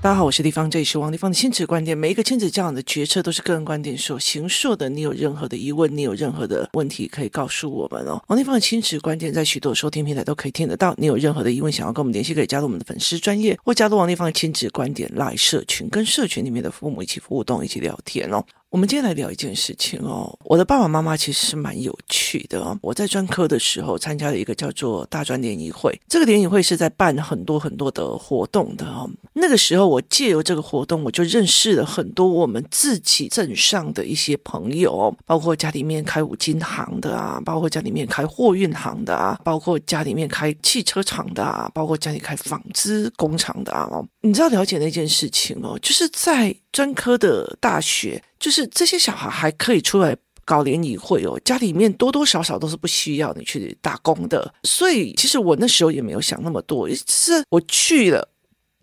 大家好，我是丽芳，这里是王立芳的亲子观点。每一个亲子教养的决策都是个人观点所形塑的。你有任何的疑问，你有任何的问题，可以告诉我们哦。王立芳的亲子观点在许多收听平台都可以听得到。你有任何的疑问，想要跟我们联系，可以加入我们的粉丝专业，或加入王立芳的亲子观点来社群，跟社群里面的父母一起互动，一起聊天哦。我们今天来聊一件事情哦，我的爸爸妈妈其实是蛮有趣的哦。我在专科的时候参加了一个叫做大专联谊会，这个联谊会是在办很多很多的活动的哦。那个时候我借由这个活动，我就认识了很多我们自己镇上的一些朋友，包括家里面开五金行的啊，包括家里面开货运行的啊，包括家里面开汽车厂的啊，包括家里开纺织工厂的啊。你知道了解那件事情哦，就是在。专科的大学，就是这些小孩还可以出来搞联谊会哦，家里面多多少少都是不需要你去打工的，所以其实我那时候也没有想那么多，是我去了。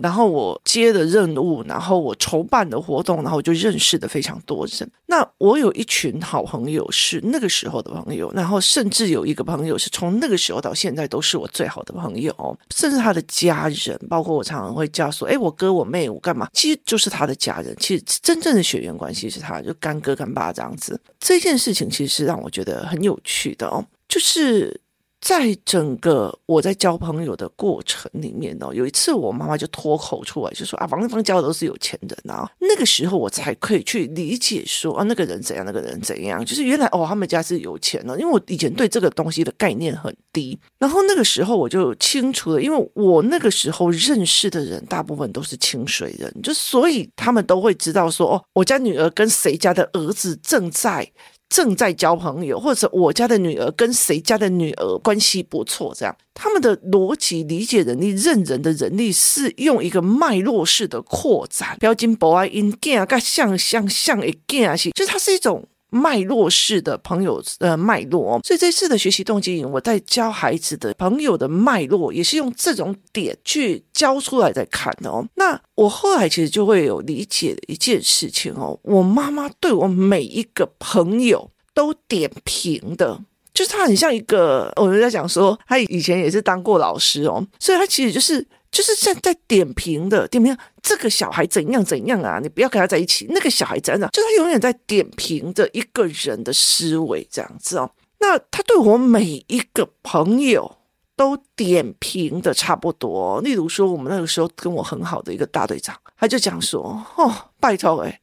然后我接的任务，然后我筹办的活动，然后我就认识的非常多人。那我有一群好朋友是那个时候的朋友，然后甚至有一个朋友是从那个时候到现在都是我最好的朋友，甚至他的家人，包括我常常会叫说，哎，我哥我妹我干嘛？其实就是他的家人，其实真正的血缘关系是他，就干哥干爸这样子。这件事情其实是让我觉得很有趣的哦，就是。在整个我在交朋友的过程里面哦，有一次我妈妈就脱口出来就说啊，王丽芳交的都是有钱人啊。那个时候我才可以去理解说啊，那个人怎样，那个人怎样，就是原来哦，他们家是有钱的。因为我以前对这个东西的概念很低，然后那个时候我就清楚了，因为我那个时候认识的人大部分都是清水人，就所以他们都会知道说哦，我家女儿跟谁家的儿子正在。正在交朋友，或者我家的女儿跟谁家的女儿关系不错，这样他们的逻辑理解能力、认人的能力是用一个脉络式的扩展，标金博爱因见啊，像像像一见啊，就是它是一种。脉络式的朋友呃脉络哦，所以这次的学习动机，我在教孩子的朋友的脉络，也是用这种点去教出来再看的哦。那我后来其实就会有理解的一件事情哦，我妈妈对我每一个朋友都点评的，就是她很像一个，我们在讲说，她以前也是当过老师哦，所以她其实就是。就是在在点评的点评，这个小孩怎样怎样啊？你不要跟他在一起。那个小孩怎样？就他永远在点评着一个人的思维这样子哦。那他对我每一个朋友都点评的差不多。例如说，我们那个时候跟我很好的一个大队长，他就讲说：“哦，拜托诶。”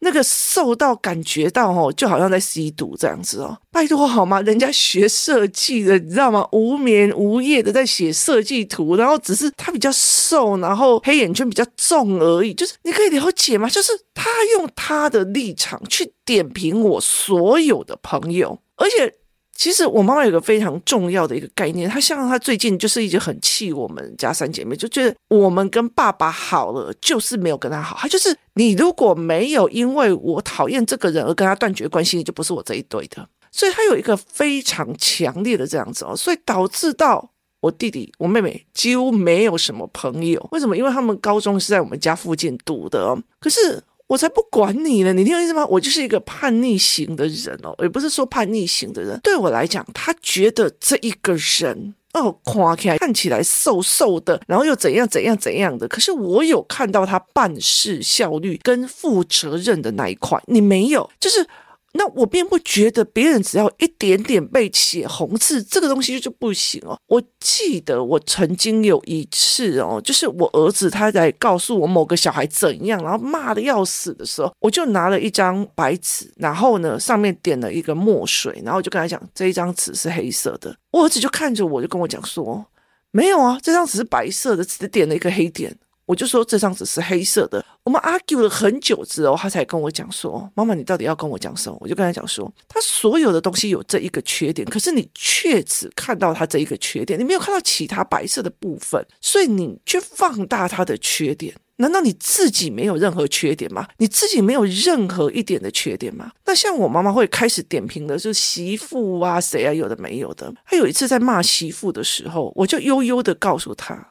那个瘦到感觉到哦，就好像在吸毒这样子哦，拜托好吗？人家学设计的，你知道吗？无眠无夜的在写设计图，然后只是他比较瘦，然后黑眼圈比较重而已。就是你可以了解吗？就是他用他的立场去点评我所有的朋友，而且。其实我妈妈有个非常重要的一个概念，她像她最近就是一直很气我们家三姐妹，就觉得我们跟爸爸好了，就是没有跟他好。她就是你如果没有因为我讨厌这个人而跟他断绝关系，就不是我这一对的。所以她有一个非常强烈的这样子哦，所以导致到我弟弟、我妹妹几乎没有什么朋友。为什么？因为他们高中是在我们家附近读的哦，可是。我才不管你呢，你听我意思吗？我就是一个叛逆型的人哦，也不是说叛逆型的人。对我来讲，他觉得这一个人哦，夸起来看起来瘦瘦的，然后又怎样怎样怎样的。可是我有看到他办事效率跟负责任的那一块，你没有，就是。那我并不觉得别人只要一点点被写红字，这个东西就不行哦。我记得我曾经有一次哦，就是我儿子他在告诉我某个小孩怎样，然后骂得要死的时候，我就拿了一张白纸，然后呢上面点了一个墨水，然后我就跟他讲，这一张纸是黑色的。我儿子就看着我就跟我讲说，没有啊，这张纸是白色的，只点了一个黑点。我就说这张纸是黑色的，我们 argue 了很久之后，他才跟我讲说：“妈妈，你到底要跟我讲什么？”我就跟他讲说：“他所有的东西有这一个缺点，可是你却只看到他这一个缺点，你没有看到其他白色的部分，所以你却放大他的缺点。难道你自己没有任何缺点吗？你自己没有任何一点的缺点吗？那像我妈妈会开始点评的，就是媳妇啊，谁啊，有的没有的。他有一次在骂媳妇的时候，我就悠悠的告诉他：“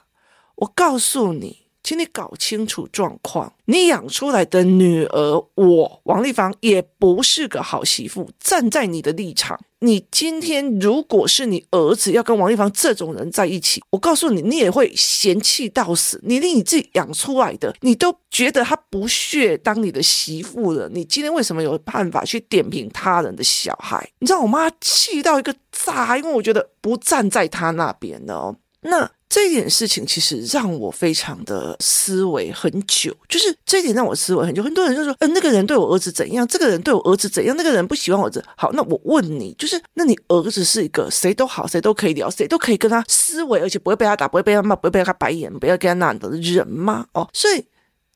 我告诉你。”请你搞清楚状况，你养出来的女儿，我王丽芳也不是个好媳妇。站在你的立场，你今天如果是你儿子要跟王丽芳这种人在一起，我告诉你，你也会嫌弃到死。你连你自己养出来的，你都觉得他不屑当你的媳妇了。你今天为什么有办法去点评他人的小孩？你知道我妈气到一个炸，因为我觉得不站在他那边的哦。那。这一点事情其实让我非常的思维很久，就是这一点让我思维很久。很多人就说，嗯、那个人对我儿子怎样？这个人对我儿子怎样？那个人不喜欢我儿子。好，那我问你，就是，那你儿子是一个谁都好，谁都可以聊，谁都可以跟他思维，而且不会被他打，不会被他骂，不会被他白眼，不要跟他那样的人吗？哦，所以。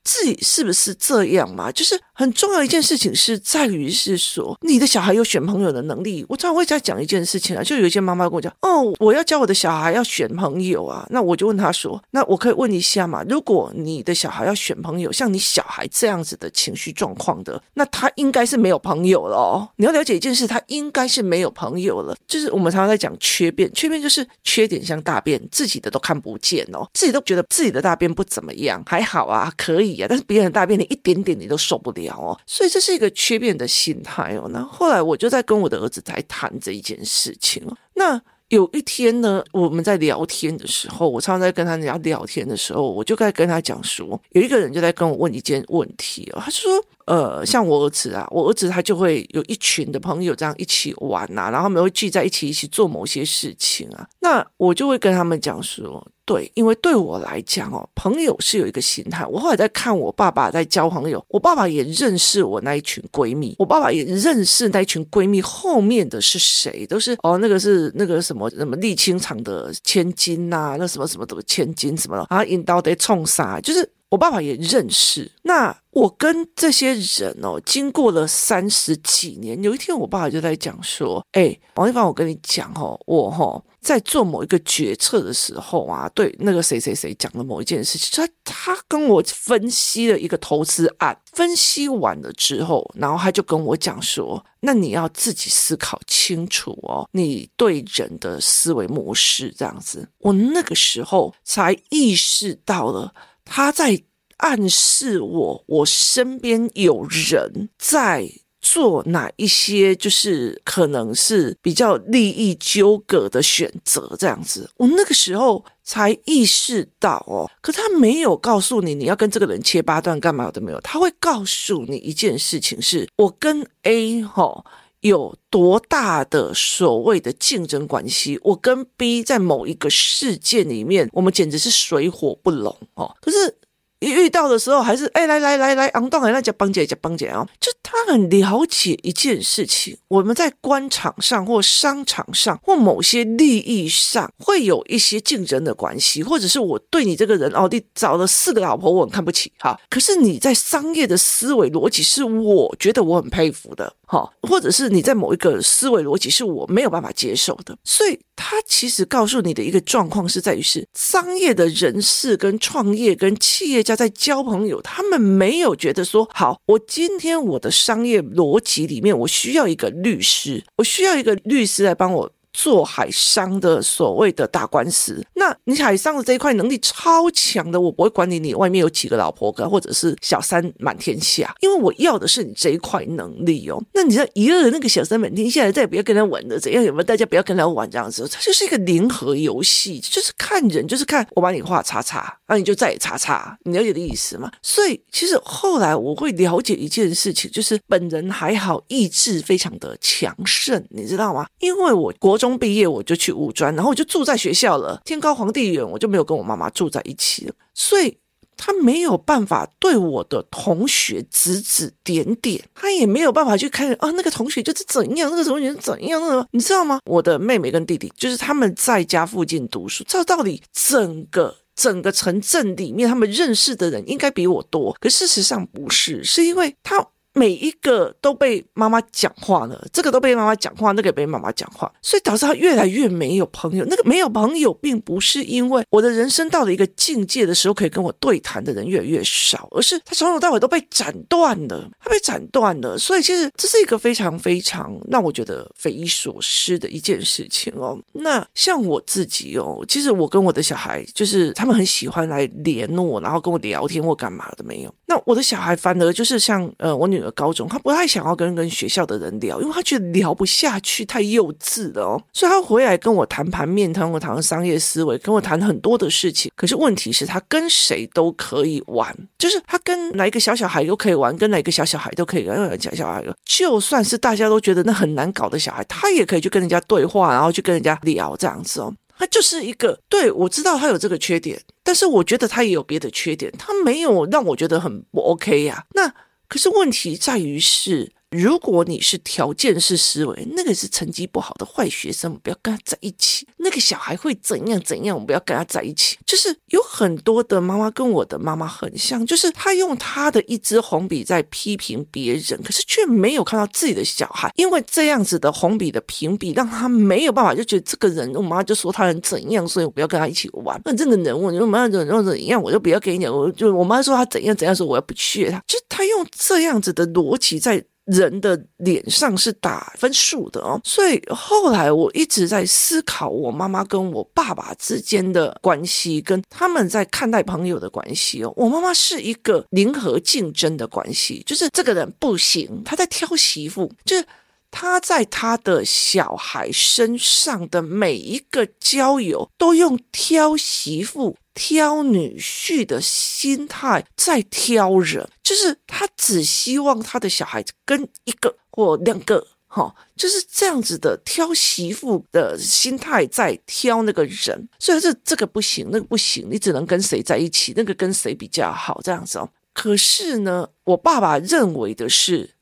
自己是不是这样嘛？就是很重要一件事情是在于是说，你的小孩有选朋友的能力。我常常会在讲一件事情啊，就有一些妈妈跟我讲，哦，我要教我的小孩要选朋友啊。那我就问他说，那我可以问一下嘛？如果你的小孩要选朋友，像你小孩这样子的情绪状况的，那他应该是没有朋友了哦。你要了解一件事，他应该是没有朋友了。就是我们常常在讲缺变，缺变就是缺点像大便，自己的都看不见哦，自己都觉得自己的大便不怎么样，还好啊，可以。但是别人大便你一点点你都受不了哦，所以这是一个缺变的心态哦。那后来我就在跟我的儿子在谈这一件事情哦。那有一天呢，我们在聊天的时候，我常常在跟他聊聊天的时候，我就在跟他讲说，有一个人就在跟我问一件问题哦，他说。呃，像我儿子啊，我儿子他就会有一群的朋友这样一起玩呐、啊，然后他们会聚在一起一起做某些事情啊。那我就会跟他们讲说，对，因为对我来讲哦，朋友是有一个心态。我后来在看我爸爸在交朋友，我爸爸也认识我那一群闺蜜，我爸爸也认识那一群闺蜜后面的是谁，都是哦，那个是那个什么什么沥青厂的千金呐、那什么什么什么千金什么的啊，引导得冲杀，就是。我爸爸也认识，那我跟这些人哦，经过了三十几年，有一天我爸爸就在讲说：“哎，王一凡，我跟你讲哦，我哈在做某一个决策的时候啊，对那个谁谁谁讲了某一件事情，他他跟我分析了一个投资案，分析完了之后，然后他就跟我讲说，那你要自己思考清楚哦，你对人的思维模式这样子。我那个时候才意识到了。”他在暗示我，我身边有人在做哪一些，就是可能是比较利益纠葛的选择，这样子。我那个时候才意识到哦，可他没有告诉你你要跟这个人切八段干嘛的没有，他会告诉你一件事情是，我跟 A 哈有多大的所谓的竞争关系，我跟 B 在某一个事件里面，我们简直是水火不容哦。可是。一遇到的时候，还是哎，来来来来，昂当来那叫帮姐叫帮姐啊！就他很了解一件事情，我们在官场上或商场上或某些利益上会有一些竞争的关系，或者是我对你这个人哦，你找了四个老婆，我很看不起哈。可是你在商业的思维逻辑是我觉得我很佩服的哈，或者是你在某一个思维逻辑是我没有办法接受的，所以他其实告诉你的一个状况是在于是商业的人士跟创业跟企业家。在交朋友，他们没有觉得说好，我今天我的商业逻辑里面，我需要一个律师，我需要一个律师来帮我。做海商的所谓的大官司，那你海商的这一块能力超强的，我不会管你你外面有几个老婆或者是小三满天下，因为我要的是你这一块能力哦。那你知道一个那个小三满天下，再也不要跟他玩的怎样？有没有？大家不要跟他玩这样子，它就是一个零和游戏，就是看人，就是看我把你画叉叉，那你就再也叉叉，你了解的意思吗？所以其实后来我会了解一件事情，就是本人还好，意志非常的强盛，你知道吗？因为我国。中毕业我就去五专，然后我就住在学校了。天高皇帝远，我就没有跟我妈妈住在一起了。所以他没有办法对我的同学指指点点，他也没有办法去看啊，那个同学就是怎样，那个同学是怎样的，你知道吗？我的妹妹跟弟弟就是他们在家附近读书，照道理整个整个城镇里面，他们认识的人应该比我多，可事实上不是，是因为他。每一个都被妈妈讲话了，这个都被妈妈讲话，那个也被妈妈讲话，所以导致他越来越没有朋友。那个没有朋友，并不是因为我的人生到了一个境界的时候，可以跟我对谈的人越来越少，而是他从头到尾都被斩断了，他被斩断了。所以其实这是一个非常非常让我觉得匪夷所思的一件事情哦。那像我自己哦，其实我跟我的小孩就是他们很喜欢来联络，然后跟我聊天或干嘛的没有。那我的小孩反而就是像呃，我女儿高中，她不太想要跟跟学校的人聊，因为她觉得聊不下去，太幼稚了哦。所以她回来跟我谈盘面，跟我谈商业思维，跟我谈很多的事情。可是问题是，她跟谁都可以玩，就是她跟哪一个小小孩都可以玩，跟哪一个小小孩都可以跟小小孩，就算是大家都觉得那很难搞的小孩，他也可以去跟人家对话，然后去跟人家聊这样子哦。他就是一个，对，我知道他有这个缺点，但是我觉得他也有别的缺点，他没有让我觉得很不 OK 呀。那可是问题在于是。如果你是条件式思维，那个是成绩不好的坏学生，不要跟他在一起。那个小孩会怎样怎样，我们不要跟他在一起。就是有很多的妈妈跟我的妈妈很像，就是她用她的一支红笔在批评别人，可是却没有看到自己的小孩。因为这样子的红笔的评比，让他没有办法就觉得这个人，我妈就说他人怎样，所以我不要跟他一起玩。那这个人，我我妈妈怎样怎样，我就不要跟你讲。我就我妈说他怎样怎样，说我要不去他，就他用这样子的逻辑在。人的脸上是打分数的哦，所以后来我一直在思考我妈妈跟我爸爸之间的关系，跟他们在看待朋友的关系哦。我妈妈是一个零和竞争的关系，就是这个人不行，他在挑媳妇，就是他在他的小孩身上的每一个交友都用挑媳妇。挑女婿的心态在挑人，就是他只希望他的小孩子跟一个或两个，哈，就是这样子的挑媳妇的心态在挑那个人，所以这这个不行，那个不行，你只能跟谁在一起，那个跟谁比较好这样子哦。可是呢，我爸爸认为的是。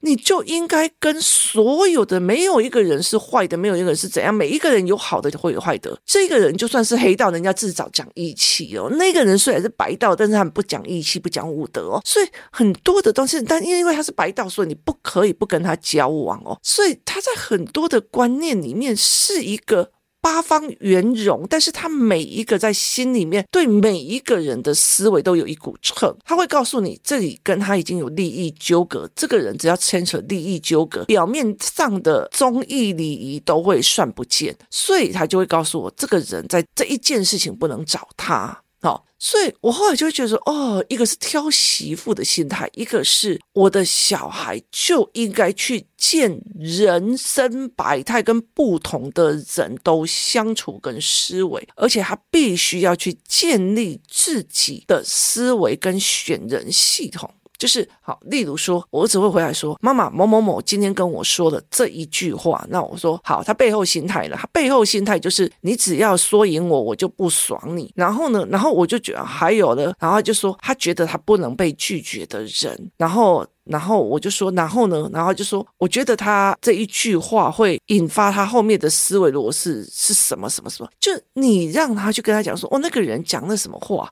你就应该跟所有的，没有一个人是坏的，没有一个人是怎样，每一个人有好的就会有坏的。这个人就算是黑道，人家至少讲义气哦。那个人虽然是白道，但是他们不讲义气，不讲武德哦。所以很多的东西，但因为他是白道，所以你不可以不跟他交往哦。所以他在很多的观念里面是一个。八方圆融，但是他每一个在心里面对每一个人的思维都有一股秤，他会告诉你这里跟他已经有利益纠葛，这个人只要牵扯利益纠葛，表面上的忠义礼仪都会算不见，所以他就会告诉我，这个人在这一件事情不能找他。好，所以我后来就觉得说，哦，一个是挑媳妇的心态，一个是我的小孩就应该去见人生百态跟不同的人都相处跟思维，而且他必须要去建立自己的思维跟选人系统。就是好，例如说，我儿子会回来说：“妈妈，某某某今天跟我说了这一句话。”那我说：“好，他背后心态了。他背后心态就是，你只要说赢我，我就不爽你。然后呢，然后我就觉得还有呢，然后就说他觉得他不能被拒绝的人。然后，然后我就说，然后呢，然后就说，我觉得他这一句话会引发他后面的思维逻辑是，是什么什么什么？就你让他去跟他讲说，哦，那个人讲了什么话，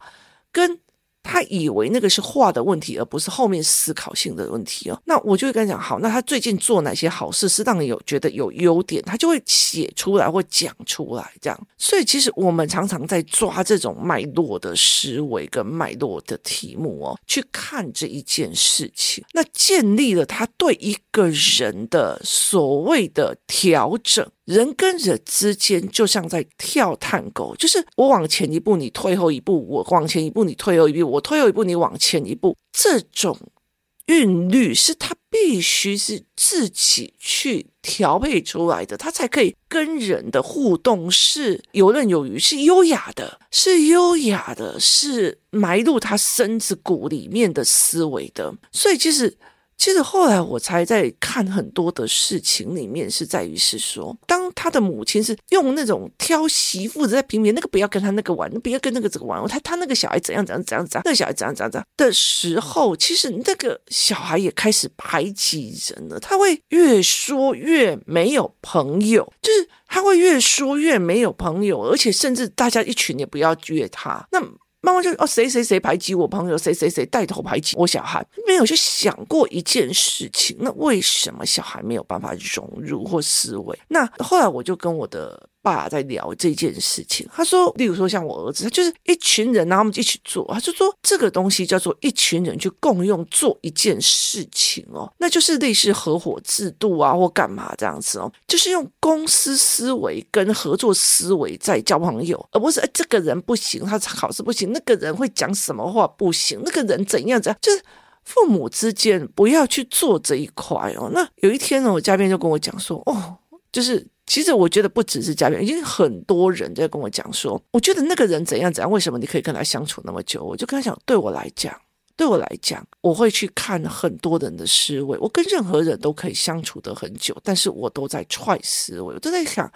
跟。”他以为那个是话的问题，而不是后面思考性的问题哦。那我就会跟他讲，好，那他最近做哪些好事，是让你有觉得有优点，他就会写出来或讲出来这样。所以其实我们常常在抓这种脉络的思维跟脉络的题目哦，去看这一件事情，那建立了他对一个人的所谓的调整。人跟人之间就像在跳探戈，就是我往前一步，你退后一步；我往前一步，你退后一步；我退后一步，你往前一步。这种韵律是他必须是自己去调配出来的，他才可以跟人的互动是游刃有余，是优雅的，是优雅的，是埋入他身子骨里面的思维的。所以其实。其实后来我才在看很多的事情里面，是在于是说，当他的母亲是用那种挑媳妇在评评，那个不要跟他那个玩，不要跟那个这个玩，他他那个小孩怎样怎样怎样怎样，那个小孩怎样怎样怎样的时候，其实那个小孩也开始排挤人了，他会越说越没有朋友，就是他会越说越没有朋友，而且甚至大家一群也不要约他，那。妈妈就哦，谁谁谁排挤我朋友，谁谁谁带头排挤我小孩，没有去想过一件事情。那为什么小孩没有办法融入或思维？那后来我就跟我的。爸在聊这件事情。他说，例如说像我儿子，他就是一群人，然后我们一起做。他就说这个东西叫做一群人去共用做一件事情哦，那就是类似合伙制度啊，或干嘛这样子哦，就是用公司思维跟合作思维在交朋友，而不是哎这个人不行，他考试不行，那个人会讲什么话不行，那个人怎样怎样，就是。父母之间不要去做这一块哦。那有一天呢，我嘉宾就跟我讲说，哦，就是其实我觉得不只是嘉宾，已经很多人在跟我讲说，我觉得那个人怎样怎样，为什么你可以跟他相处那么久？我就跟他讲，对我来讲，对我来讲，我会去看很多人的思维，我跟任何人都可以相处得很久，但是我都在踹思维，我都在想。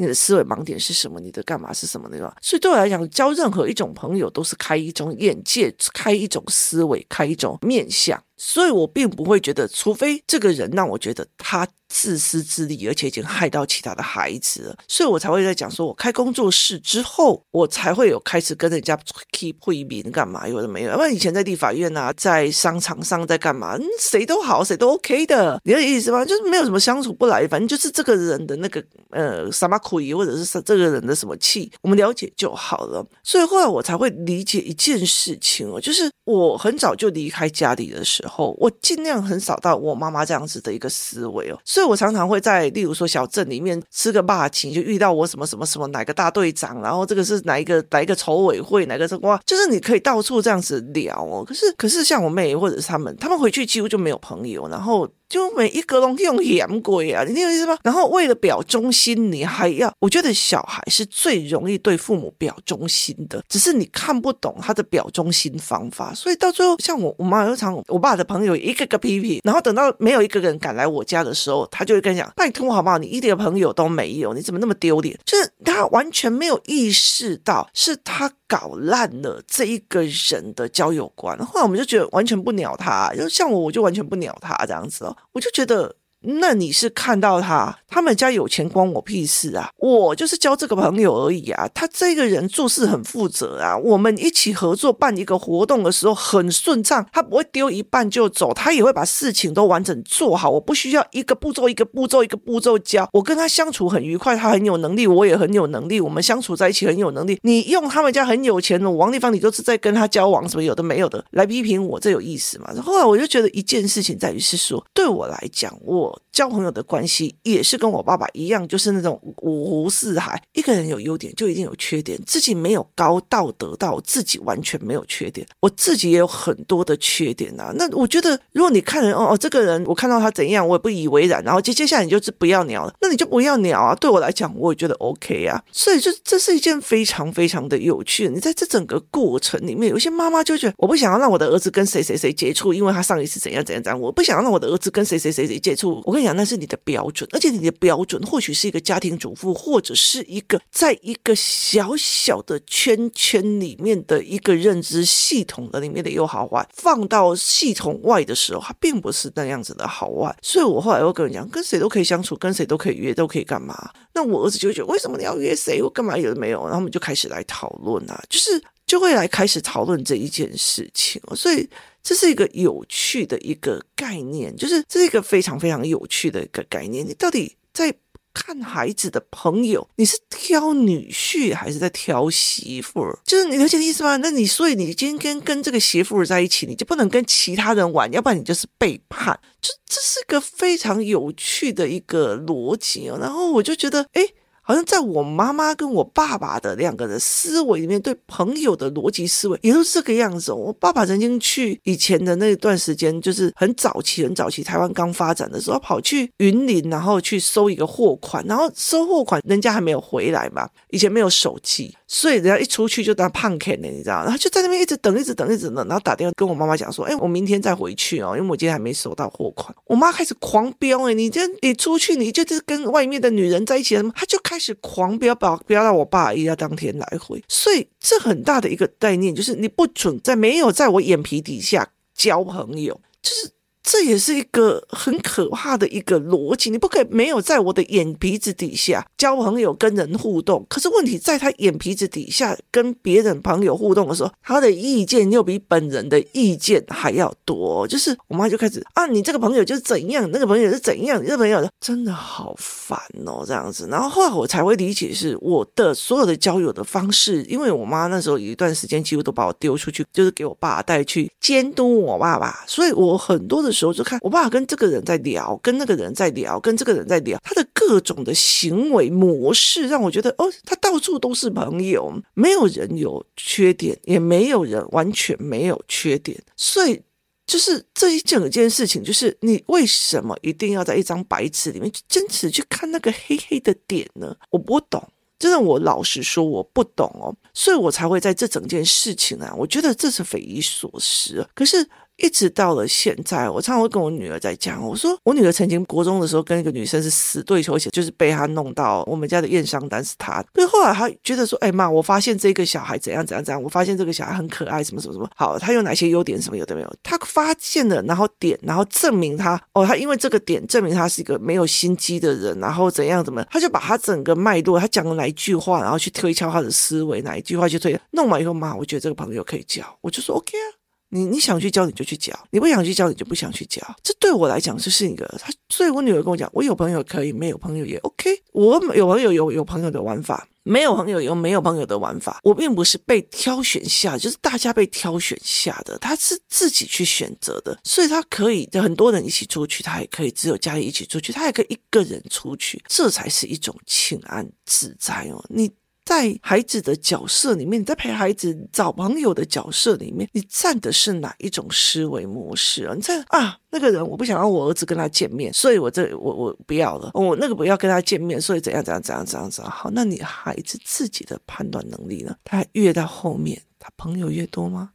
你的思维盲点是什么？你的干嘛是什么那个？所以对我来讲，交任何一种朋友都是开一种眼界，开一种思维，开一种面向。所以我并不会觉得，除非这个人让我觉得他自私自利，而且已经害到其他的孩子了，所以我才会在讲说，我开工作室之后，我才会有开始跟人家 keep 会面干嘛？有的没有？要不然以前在立法院啊，在商场上在干嘛？嗯谁都好，谁都 OK 的，你的意思吗？就是没有什么相处不来，反正就是这个人的那个呃什么亏，或者是这个人的什么气，我们了解就好了。所以后来我才会理解一件事情哦，就是我很早就离开家里的时候。我尽量很少到我妈妈这样子的一个思维哦，所以我常常会在，例如说小镇里面吃个霸气，就遇到我什么什么什么哪个大队长，然后这个是哪一个哪一个筹委会，哪个什么，就是你可以到处这样子聊哦。可是可是像我妹或者是他们，他们回去几乎就没有朋友，然后。就每一个都用盐鬼啊，你听我意思吗？然后为了表忠心，你还要，我觉得小孩是最容易对父母表忠心的，只是你看不懂他的表忠心方法，所以到最后，像我我妈有常我爸的朋友一个个批评，然后等到没有一个人敢来我家的时候，他就会跟你讲：拜托好不好？你一点朋友都没有，你怎么那么丢脸？就是他完全没有意识到是他。搞烂了这一个人的交友观，后来我们就觉得完全不鸟他，就像我，我就完全不鸟他这样子哦，我就觉得。那你是看到他，他们家有钱关我屁事啊！我就是交这个朋友而已啊。他这个人做事很负责啊。我们一起合作办一个活动的时候很顺畅，他不会丢一半就走，他也会把事情都完整做好。我不需要一个步骤一个步骤一个步骤教。我跟他相处很愉快，他很有能力，我也很有能力，我们相处在一起很有能力。你用他们家很有钱的王立芳，你都是在跟他交往，什么有的没有的来批评我，这有意思吗？后来我就觉得一件事情在于是说，对我来讲，我。交朋友的关系也是跟我爸爸一样，就是那种五湖四海，一个人有优点就一定有缺点，自己没有高道德到自己完全没有缺点，我自己也有很多的缺点啊。那我觉得，如果你看人哦哦，这个人我看到他怎样，我也不以为然，然后接接下来你就是不要鸟了，那你就不要鸟啊。对我来讲，我也觉得 OK 啊。所以就这是一件非常非常的有趣。你在这整个过程里面，有些妈妈就觉得我不想要让我的儿子跟谁谁谁接触，因为他上一次怎样怎样怎样，我不想要让我的儿子跟谁谁谁谁接触。我跟你讲。那是你的标准，而且你的标准或许是一个家庭主妇，或者是一个在一个小小的圈圈里面的一个认知系统的里面的又好坏，放到系统外的时候，它并不是那样子的好坏。所以我后来又跟人讲，跟谁都可以相处，跟谁都可以约，都可以干嘛？那我儿子就觉得，为什么你要约谁？我干嘛有的没有？然后我们就开始来讨论啊，就是就会来开始讨论这一件事情。所以。这是一个有趣的一个概念，就是这是一个非常非常有趣的一个概念。你到底在看孩子的朋友，你是挑女婿还是在挑媳妇？就是你了解的意思吗？那你所以你今天跟这个媳妇在一起，你就不能跟其他人玩，要不然你就是背叛。这这是个非常有趣的一个逻辑哦。然后我就觉得，哎。好像在我妈妈跟我爸爸的两个人思维里面，对朋友的逻辑思维也都是这个样子。我爸爸曾经去以前的那段时间，就是很早期、很早期台湾刚发展的时候，跑去云林，然后去收一个货款，然后收货款，人家还没有回来嘛，以前没有手机。所以人家一出去就当胖看的，你知道？然后就在那边一直等，一直等，一直等，然后打电话跟我妈妈讲说：“哎，我明天再回去哦，因为我今天还没收到货款。”我妈开始狂飙：“哎，你这你出去，你就是跟外面的女人在一起了吗？”她就开开始狂飙，飙飙到我爸一家当天来回。所以这很大的一个概念就是，你不准在没有在我眼皮底下交朋友，就是。这也是一个很可怕的一个逻辑。你不可以没有在我的眼皮子底下交朋友、跟人互动。可是问题在他眼皮子底下跟别人朋友互动的时候，他的意见又比本人的意见还要多。就是我妈就开始啊，你这个朋友就是怎样，那个朋友是怎样，这个朋友真的好烦哦，这样子。然后后来我才会理解，是我的所有的交友的方式，因为我妈那时候有一段时间几乎都把我丢出去，就是给我爸带去监督我爸爸，所以我很多的时候就看我爸爸跟这个人在聊，跟那个人在聊，跟这个人在聊，他的各种的行为模式让我觉得哦，他到处都是朋友，没有人有缺点，也没有人完全没有缺点，所以就是这一整件事情，就是你为什么一定要在一张白纸里面去真实去看那个黑黑的点呢？我不懂。真的，我老实说，我不懂哦，所以我才会在这整件事情啊，我觉得这是匪夷所思。可是。一直到了现在，我常常会跟我女儿在讲，我说我女儿曾经国中的时候跟一个女生是死对头，而且就是被她弄到我们家的验伤单是她。可是后来她觉得说，哎妈，我发现这个小孩怎样怎样怎样，我发现这个小孩很可爱，什么什么什么，好，他有哪些优点，什么有的没有，他发现了，然后点，然后证明他，哦，他因为这个点证明他是一个没有心机的人，然后怎样怎么，他就把他整个脉络，他讲了哪一句话，然后去推敲他的思维，哪一句话去推，弄完以后，妈，我觉得这个朋友可以交，我就说 OK 啊。你你想去交你就去交，你不想去交你就不想去交。这对我来讲就是一个，他所以我女儿跟我讲，我有朋友可以，没有朋友也 OK。我有朋友有有朋友的玩法，没有朋友有没有朋友的玩法。我并不是被挑选下，就是大家被挑选下的，他是自己去选择的，所以他可以很多人一起出去，他也可以只有家里一起出去，他也可以一个人出去，这才是一种轻安自在哦。你。在孩子的角色里面，你在陪孩子找朋友的角色里面，你站的是哪一种思维模式啊？你在啊，那个人我不想让我儿子跟他见面，所以我这我我不要了。我那个不要跟他见面，所以怎样怎样怎样怎样怎样。好，那你孩子自己的判断能力呢？他越到后面，他朋友越多吗？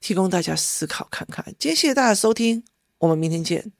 提供大家思考看看。今天谢谢大家收听，我们明天见。